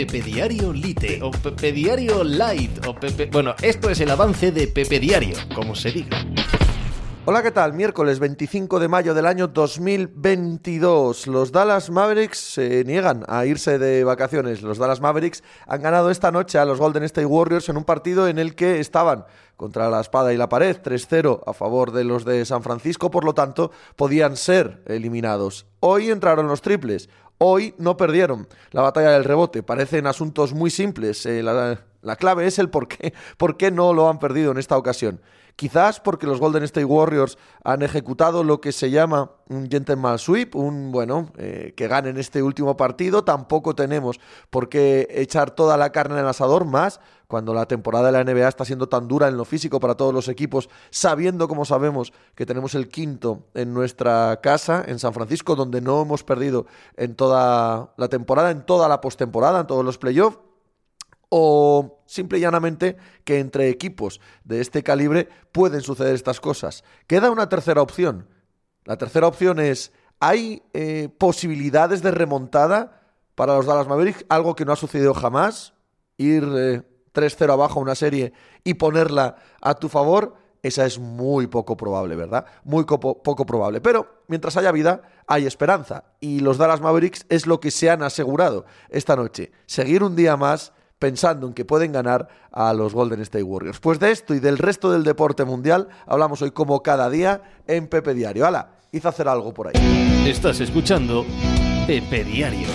Pepe Diario Lite o Pepe Diario Light o Pepe... Bueno, esto es el avance de Pepe Diario, como se diga. Hola, ¿qué tal? Miércoles 25 de mayo del año 2022. Los Dallas Mavericks se niegan a irse de vacaciones. Los Dallas Mavericks han ganado esta noche a los Golden State Warriors en un partido en el que estaban contra la espada y la pared, 3-0 a favor de los de San Francisco, por lo tanto, podían ser eliminados. Hoy entraron los triples. Hoy no perdieron la batalla del rebote. Parecen asuntos muy simples. Eh, la, la, clave es el por qué, por qué no lo han perdido en esta ocasión. Quizás porque los Golden State Warriors han ejecutado lo que se llama un gentleman sweep, un bueno, eh, que ganen este último partido. Tampoco tenemos por qué echar toda la carne en el asador, más cuando la temporada de la NBA está siendo tan dura en lo físico para todos los equipos, sabiendo, como sabemos, que tenemos el quinto en nuestra casa, en San Francisco, donde no hemos perdido en toda la temporada, en toda la postemporada, en todos los playoffs o simple y llanamente que entre equipos de este calibre pueden suceder estas cosas. Queda una tercera opción. La tercera opción es, ¿hay eh, posibilidades de remontada para los Dallas Mavericks? Algo que no ha sucedido jamás, ir eh, 3-0 abajo a una serie y ponerla a tu favor. Esa es muy poco probable, ¿verdad? Muy poco probable. Pero mientras haya vida, hay esperanza. Y los Dallas Mavericks es lo que se han asegurado esta noche. Seguir un día más pensando en que pueden ganar a los Golden State Warriors. Pues de esto y del resto del deporte mundial hablamos hoy como cada día en Pepe Diario. Hala, hice hacer algo por ahí. Estás escuchando Pepe Diario.